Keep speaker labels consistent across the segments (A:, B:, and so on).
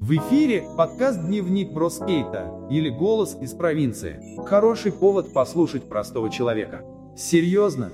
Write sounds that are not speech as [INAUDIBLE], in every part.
A: В эфире подкаст «Дневник Броскейта» или «Голос из провинции». Хороший повод послушать простого человека. Серьезно?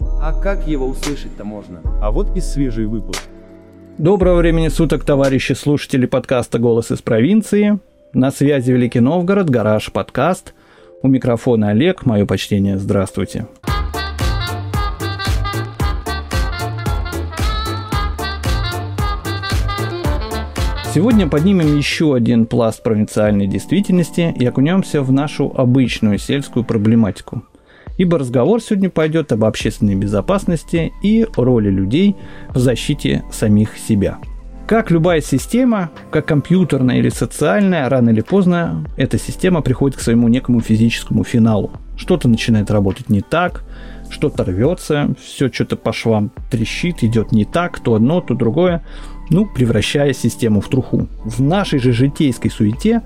A: А как его услышать-то можно?
B: А вот и свежий выпуск.
C: Доброго времени суток, товарищи слушатели подкаста «Голос из провинции». На связи Великий Новгород, Гараж подкаст. У микрофона Олег, мое почтение, здравствуйте. Сегодня поднимем еще один пласт провинциальной действительности и окунемся в нашу обычную сельскую проблематику. Ибо разговор сегодня пойдет об общественной безопасности и роли людей в защите самих себя. Как любая система, как компьютерная или социальная, рано или поздно эта система приходит к своему некому физическому финалу. Что-то начинает работать не так, что-то рвется, все что-то по швам трещит, идет не так, то одно, то другое ну, превращая систему в труху. В нашей же житейской суете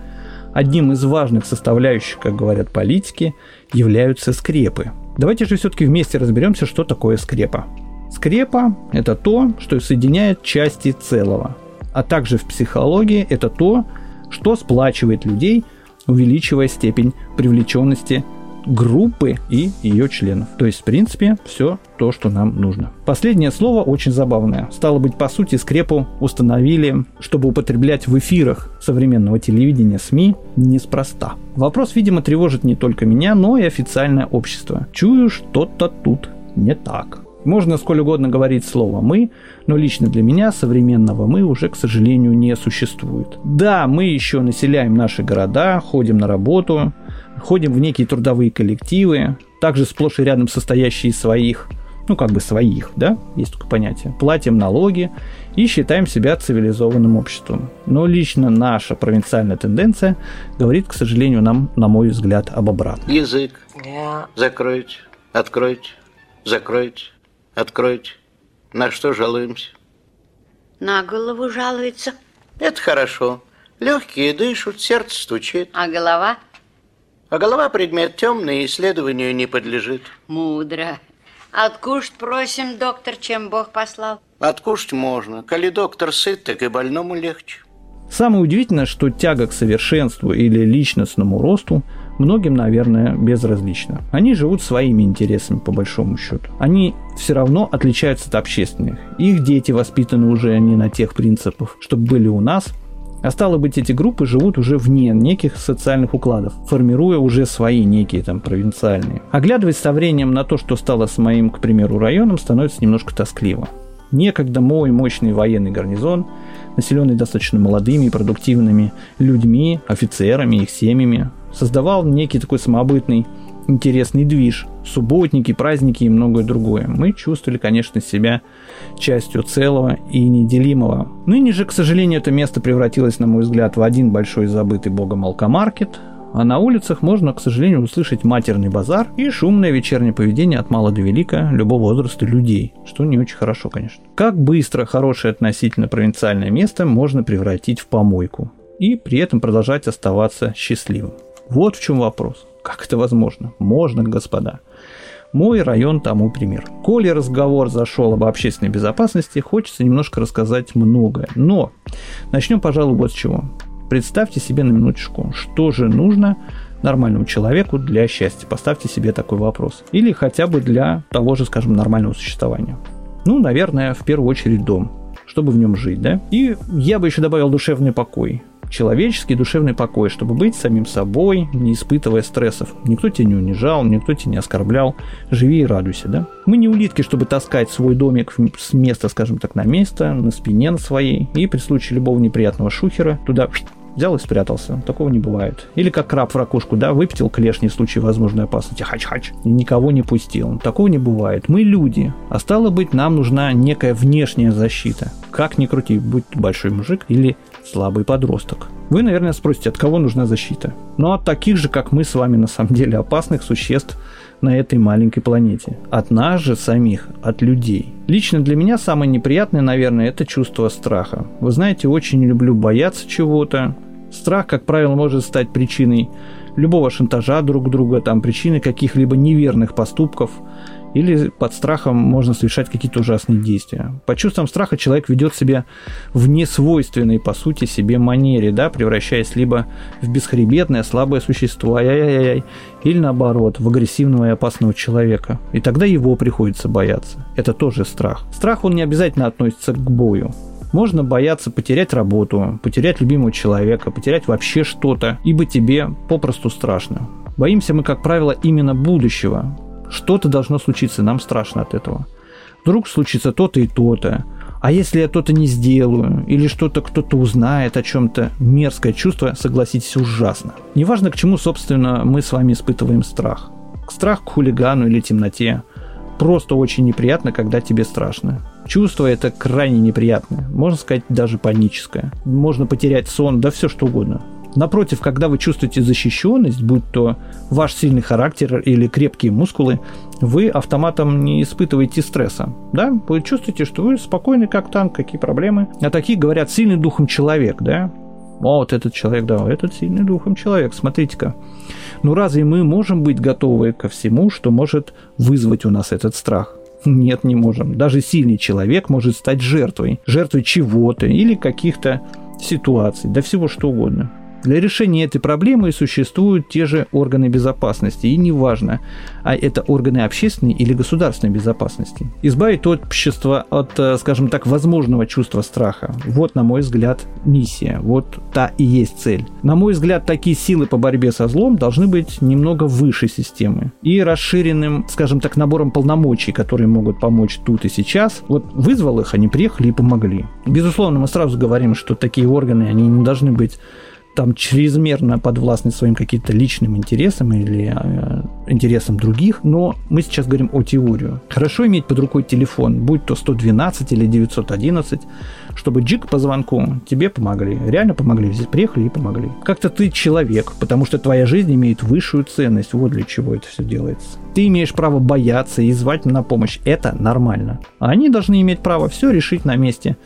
C: одним из важных составляющих, как говорят политики, являются скрепы. Давайте же все-таки вместе разберемся, что такое скрепа. Скрепа – это то, что соединяет части целого, а также в психологии это то, что сплачивает людей, увеличивая степень привлеченности группы и ее членов. То есть, в принципе, все то, что нам нужно. Последнее слово очень забавное. Стало быть, по сути, скрепу установили, чтобы употреблять в эфирах современного телевидения СМИ неспроста. Вопрос, видимо, тревожит не только меня, но и официальное общество. Чую, что-то тут не так. Можно сколь угодно говорить слово «мы», но лично для меня современного «мы» уже, к сожалению, не существует. Да, мы еще населяем наши города, ходим на работу, ходим в некие трудовые коллективы, также сплошь и рядом состоящие из своих, ну как бы своих, да, есть такое понятие, платим налоги и считаем себя цивилизованным обществом. Но лично наша провинциальная тенденция говорит, к сожалению, нам, на мой взгляд, об обратном.
D: Язык. Закройте, откройте, закройте, откройте. На что жалуемся?
E: На голову жалуется.
D: Это хорошо. Легкие дышат, сердце стучит.
E: А голова?
D: А голова предмет темный, исследованию не подлежит.
E: Мудро. Откушать просим, доктор, чем Бог послал?
D: Откушать можно. Коли доктор сыт, так и больному легче.
C: Самое удивительное, что тяга к совершенству или личностному росту многим, наверное, безразлична. Они живут своими интересами, по большому счету. Они все равно отличаются от общественных. Их дети воспитаны уже не на тех принципах, чтобы были у нас, а стало быть, эти группы живут уже вне неких социальных укладов, формируя уже свои некие там провинциальные. Оглядываясь со временем на то, что стало с моим, к примеру, районом, становится немножко тоскливо. Некогда мой мощный военный гарнизон, населенный достаточно молодыми и продуктивными людьми, офицерами, их семьями, создавал некий такой самобытный интересный движ, субботники, праздники и многое другое. Мы чувствовали, конечно, себя частью целого и неделимого. Ныне же, к сожалению, это место превратилось, на мой взгляд, в один большой забытый богом алкомаркет, а на улицах можно, к сожалению, услышать матерный базар и шумное вечернее поведение от мала до велика любого возраста людей, что не очень хорошо, конечно. Как быстро хорошее относительно провинциальное место можно превратить в помойку и при этом продолжать оставаться счастливым? Вот в чем вопрос. Как это возможно? Можно, господа. Мой район тому пример. Коли разговор зашел об общественной безопасности, хочется немножко рассказать многое. Но начнем, пожалуй, вот с чего. Представьте себе на минуточку, что же нужно нормальному человеку для счастья. Поставьте себе такой вопрос. Или хотя бы для того же, скажем, нормального существования. Ну, наверное, в первую очередь дом чтобы в нем жить, да? И я бы еще добавил душевный покой человеческий душевный покой, чтобы быть самим собой, не испытывая стрессов. Никто тебя не унижал, никто тебя не оскорблял. Живи и радуйся, да? Мы не улитки, чтобы таскать свой домик с места, скажем так, на место, на спине на своей, и при случае любого неприятного шухера туда [SNIFFS] взял и спрятался. Такого не бывает. Или как краб в ракушку, да, выпятил клешни в случае возможной опасности. Хач-хач. И никого не пустил. Такого не бывает. Мы люди. А стало быть, нам нужна некая внешняя защита. Как ни крути, будь большой мужик или слабый подросток. Вы, наверное, спросите, от кого нужна защита? Ну, от таких же, как мы с вами, на самом деле, опасных существ на этой маленькой планете. От нас же самих, от людей. Лично для меня самое неприятное, наверное, это чувство страха. Вы знаете, очень люблю бояться чего-то. Страх, как правило, может стать причиной любого шантажа друг друга, там, причиной каких-либо неверных поступков или под страхом можно совершать какие-то ужасные действия. Под чувством страха человек ведет себя в несвойственной, по сути, себе манере, да, превращаясь либо в бесхребетное, слабое существо, ай-яй-яй, или наоборот, в агрессивного и опасного человека. И тогда его приходится бояться. Это тоже страх. Страх, он не обязательно относится к бою. Можно бояться потерять работу, потерять любимого человека, потерять вообще что-то, ибо тебе попросту страшно. Боимся мы, как правило, именно будущего, что-то должно случиться, нам страшно от этого. Вдруг случится то-то и то-то. А если я то-то не сделаю, или что-то кто-то узнает о чем-то, мерзкое чувство, согласитесь, ужасно. Неважно, к чему, собственно, мы с вами испытываем страх. Страх к хулигану или темноте. Просто очень неприятно, когда тебе страшно. Чувство это крайне неприятное, можно сказать, даже паническое. Можно потерять сон, да все что угодно. Напротив, когда вы чувствуете защищенность, будь то ваш сильный характер или крепкие мускулы, вы автоматом не испытываете стресса. Да? Вы чувствуете, что вы спокойны как танк, какие проблемы. А такие говорят сильный духом человек, да? О, вот этот человек, да, этот сильный духом человек, смотрите-ка. Ну разве мы можем быть готовы ко всему, что может вызвать у нас этот страх? Нет, не можем. Даже сильный человек может стать жертвой. Жертвой чего-то или каких-то ситуаций, да всего что угодно. Для решения этой проблемы существуют те же органы безопасности, и неважно, а это органы общественной или государственной безопасности. Избавить общество от, э, скажем так, возможного чувства страха. Вот, на мой взгляд, миссия. Вот та и есть цель. На мой взгляд, такие силы по борьбе со злом должны быть немного выше системы и расширенным, скажем так, набором полномочий, которые могут помочь тут и сейчас. Вот вызвал их, они приехали и помогли. Безусловно, мы сразу говорим, что такие органы, они не должны быть там чрезмерно подвластны своим каким-то личным интересам или э, интересам других, но мы сейчас говорим о теорию. Хорошо иметь под рукой телефон, будь то 112 или 911, чтобы джик по звонку тебе помогли, реально помогли, здесь приехали и помогли. Как-то ты человек, потому что твоя жизнь имеет высшую ценность, вот для чего это все делается. Ты имеешь право бояться и звать на помощь, это нормально. А они должны иметь право все решить на месте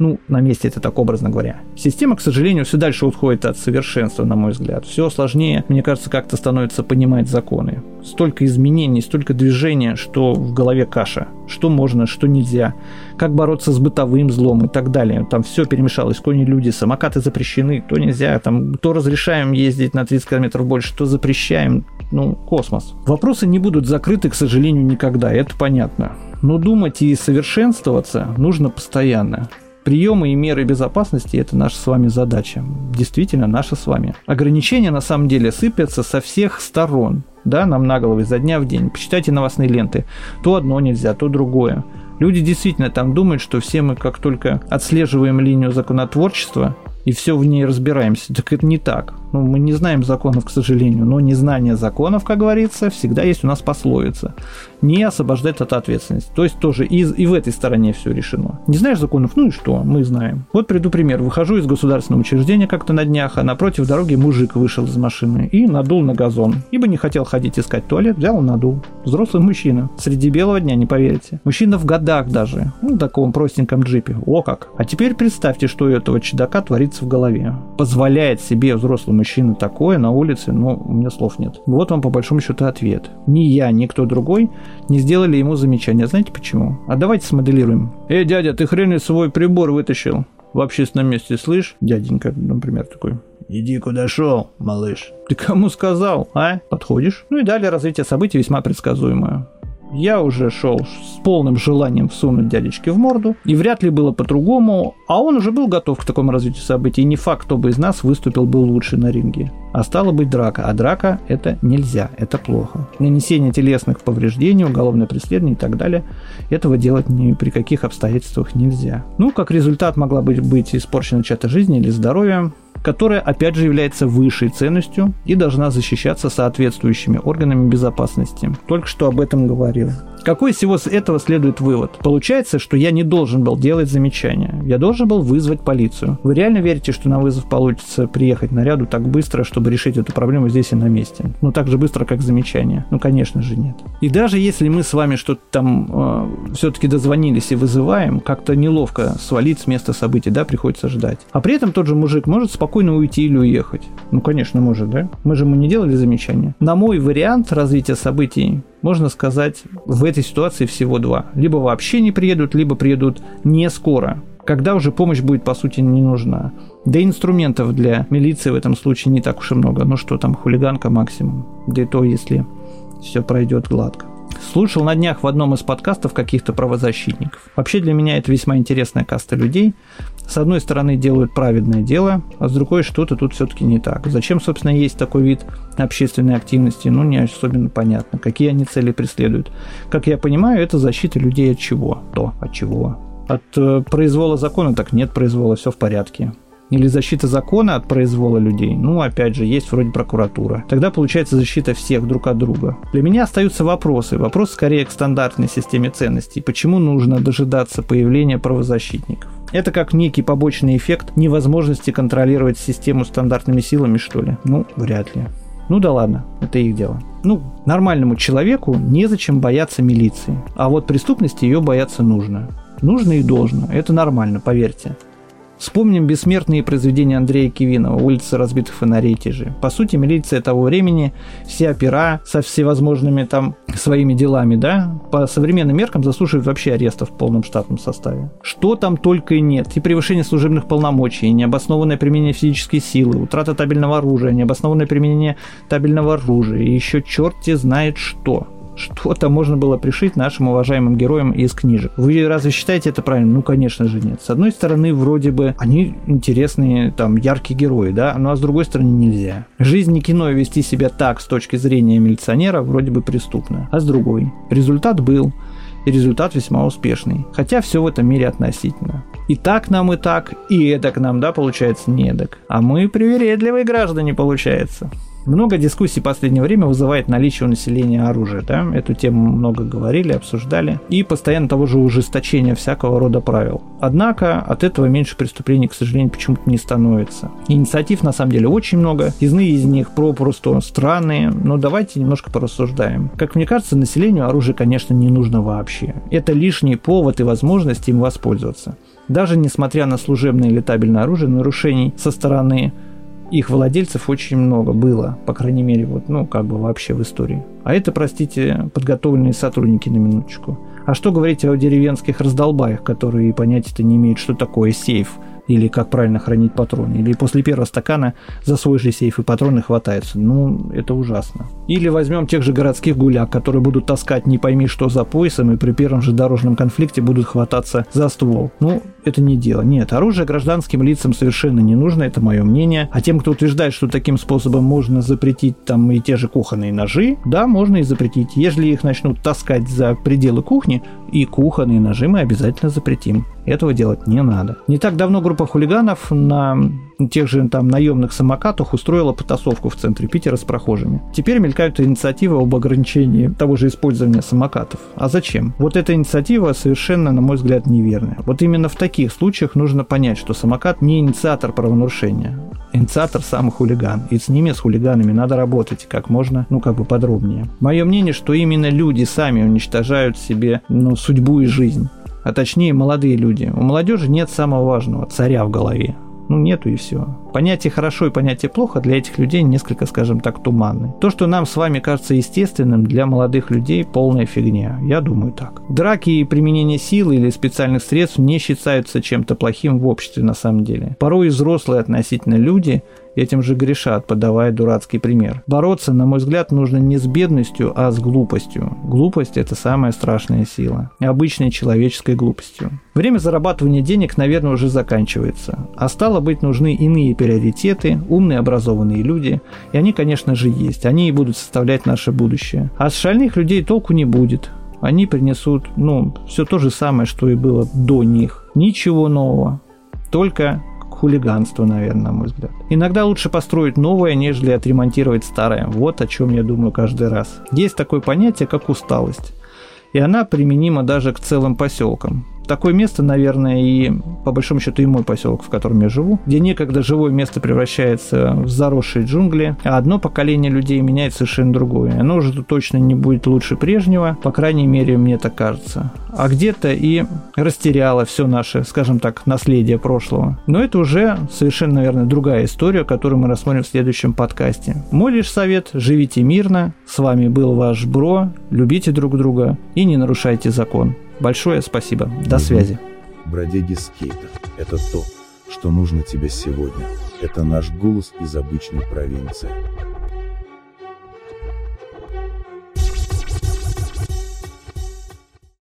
C: ну, на месте это так образно говоря. Система, к сожалению, все дальше уходит от совершенства, на мой взгляд. Все сложнее, мне кажется, как-то становится понимать законы. Столько изменений, столько движения, что в голове каша. Что можно, что нельзя. Как бороться с бытовым злом и так далее. Там все перемешалось. Кони, люди, самокаты запрещены, то нельзя. Там то разрешаем ездить на 30 км больше, то запрещаем. Ну, космос. Вопросы не будут закрыты, к сожалению, никогда. Это понятно. Но думать и совершенствоваться нужно постоянно. Приемы и меры безопасности – это наша с вами задача. Действительно, наша с вами. Ограничения на самом деле сыпятся со всех сторон. Да, нам на головы изо дня в день. Почитайте новостные ленты. То одно нельзя, то другое. Люди действительно там думают, что все мы как только отслеживаем линию законотворчества, и все в ней разбираемся. Так это не так. Ну, мы не знаем законов, к сожалению, но незнание законов, как говорится, всегда есть у нас пословица. Не освобождать от ответственности. То есть тоже и, и в этой стороне все решено. Не знаешь законов? Ну и что? Мы знаем. Вот приду пример. Выхожу из государственного учреждения как-то на днях, а напротив дороги мужик вышел из машины и надул на газон. Ибо не хотел ходить искать туалет, взял и надул. Взрослый мужчина. Среди белого дня, не поверите. Мужчина в годах даже. Ну, в таком простеньком джипе. О как. А теперь представьте, что у этого чудака творится в голове. Позволяет себе взрослый мужчина такое на улице, ну, у меня слов нет. Вот вам по большому счету ответ. Ни я, ни кто другой не сделали ему замечания. Знаете почему? А давайте смоделируем. Эй, дядя, ты хрен свой прибор вытащил в общественном месте, слышь? Дяденька, например, такой. Иди куда шел, малыш. Ты кому сказал, а? Подходишь? Ну и далее развитие событий весьма предсказуемое. Я уже шел с полным желанием всунуть дядечке в морду, и вряд ли было по-другому, а он уже был готов к такому развитию событий, и не факт, кто бы из нас выступил бы лучше на ринге. А стало быть драка, а драка это нельзя, это плохо. Нанесение телесных повреждений, уголовное преследование и так далее, этого делать ни при каких обстоятельствах нельзя. Ну, как результат могла быть, быть испорчена чья-то жизнь или здоровье, которая опять же является высшей ценностью и должна защищаться соответствующими органами безопасности. Только что об этом говорил. Какой из всего этого следует вывод? Получается, что я не должен был делать замечания. Я должен был вызвать полицию. Вы реально верите, что на вызов получится приехать наряду так быстро, чтобы решить эту проблему здесь и на месте? Ну, так же быстро, как замечание? Ну, конечно же, нет. И даже если мы с вами что-то там э, все-таки дозвонились и вызываем, как-то неловко свалить с места событий, да, приходится ждать. А при этом тот же мужик может спокойно спокойно уйти или уехать. Ну, конечно, может, да? Мы же ему не делали замечания. На мой вариант развития событий, можно сказать, в этой ситуации всего два. Либо вообще не приедут, либо приедут не скоро когда уже помощь будет, по сути, не нужна. Да и инструментов для милиции в этом случае не так уж и много. Ну что там, хулиганка максимум. Да и то, если все пройдет гладко. Слушал на днях в одном из подкастов каких-то правозащитников. Вообще для меня это весьма интересная каста людей. С одной стороны делают праведное дело, а с другой что-то тут все-таки не так. Зачем, собственно, есть такой вид общественной активности, ну не особенно понятно. Какие они цели преследуют. Как я понимаю, это защита людей от чего? То, от чего? От э, произвола закона так нет произвола, все в порядке. Или защита закона от произвола людей. Ну, опять же, есть вроде прокуратура. Тогда получается защита всех друг от друга. Для меня остаются вопросы. Вопрос скорее к стандартной системе ценностей. Почему нужно дожидаться появления правозащитников? Это как некий побочный эффект невозможности контролировать систему стандартными силами, что ли? Ну, вряд ли. Ну да ладно, это их дело. Ну, нормальному человеку незачем бояться милиции. А вот преступности ее бояться нужно. Нужно и должно. Это нормально, поверьте. Вспомним бессмертные произведения Андрея Кивинова «Улицы разбитых фонарей» те же. По сути, милиция того времени, все опера со всевозможными там своими делами, да, по современным меркам заслуживают вообще ареста в полном штатном составе. Что там только и нет. И превышение служебных полномочий, и необоснованное применение физической силы, утрата табельного оружия, необоснованное применение табельного оружия, и еще черти знает что что-то можно было пришить нашим уважаемым героям из книжек. Вы разве считаете это правильно? Ну, конечно же, нет. С одной стороны, вроде бы они интересные, там, яркие герои, да, ну а с другой стороны, нельзя. Жизнь не кино, вести себя так с точки зрения милиционера вроде бы преступно. А с другой, результат был, и результат весьма успешный. Хотя все в этом мире относительно. И так нам и так, и это к нам, да, получается, не эдак. А мы привередливые граждане, получается. Много дискуссий в последнее время вызывает наличие у населения оружия. Да? Эту тему много говорили, обсуждали. И постоянно того же ужесточения всякого рода правил. Однако от этого меньше преступлений, к сожалению, почему-то не становится. Инициатив на самом деле очень много. Иные из них просто странные. Но давайте немножко порассуждаем. Как мне кажется, населению оружие, конечно, не нужно вообще. Это лишний повод и возможность им воспользоваться. Даже несмотря на служебное и летабельное оружие, нарушений со стороны их владельцев очень много было, по крайней мере, вот, ну, как бы вообще в истории. А это, простите, подготовленные сотрудники на минуточку. А что говорить о деревенских раздолбаях, которые понятия-то не имеют, что такое сейф – или как правильно хранить патроны, или после первого стакана за свой же сейф и патроны хватается. Ну, это ужасно. Или возьмем тех же городских гуляк, которые будут таскать не пойми что за поясом и при первом же дорожном конфликте будут хвататься за ствол. Ну, это не дело. Нет, оружие гражданским лицам совершенно не нужно, это мое мнение. А тем, кто утверждает, что таким способом можно запретить там и те же кухонные ножи, да, можно и запретить. Если их начнут таскать за пределы кухни, и кухонные ножи мы обязательно запретим. Этого делать не надо. Не так давно группа хулиганов на тех же там наемных самокатах устроила потасовку в центре Питера с прохожими. Теперь мелькают инициативы об ограничении того же использования самокатов. А зачем? Вот эта инициатива совершенно, на мой взгляд, неверная. Вот именно в таких случаях нужно понять, что самокат не инициатор правонарушения. Инициатор сам хулиган. И с ними, с хулиганами, надо работать как можно, ну, как бы подробнее. Мое мнение, что именно люди сами уничтожают себе, ну, судьбу и жизнь а точнее молодые люди. У молодежи нет самого важного – царя в голове. Ну, нету и все. Понятие «хорошо» и понятие «плохо» для этих людей несколько, скажем так, туманны. То, что нам с вами кажется естественным, для молодых людей полная фигня. Я думаю так. Драки и применение силы или специальных средств не считаются чем-то плохим в обществе на самом деле. Порой взрослые относительно люди этим же грешат, подавая дурацкий пример. Бороться, на мой взгляд, нужно не с бедностью, а с глупостью. Глупость – это самая страшная сила. Обычной человеческой глупостью. Время зарабатывания денег, наверное, уже заканчивается. А стало быть, нужны иные приоритеты, умные, образованные люди. И они, конечно же, есть. Они и будут составлять наше будущее. А с шальных людей толку не будет. Они принесут, ну, все то же самое, что и было до них. Ничего нового. Только хулиганство, наверное, на мой взгляд. Иногда лучше построить новое, нежели отремонтировать старое. Вот о чем я думаю каждый раз. Есть такое понятие, как усталость. И она применима даже к целым поселкам. Такое место, наверное, и по большому счету и мой поселок, в котором я живу, где некогда живое место превращается в заросшие джунгли, а одно поколение людей меняет совершенно другое. Оно уже точно не будет лучше прежнего, по крайней мере, мне так кажется. А где-то и растеряло все наше, скажем так, наследие прошлого. Но это уже совершенно, наверное, другая история, которую мы рассмотрим в следующем подкасте. Мой лишь совет – живите мирно. С вами был ваш Бро. Любите друг друга и не нарушайте закон. Большое спасибо. До связи.
B: Бродяги скейта – это то, что нужно тебе сегодня. Это наш голос из обычной провинции.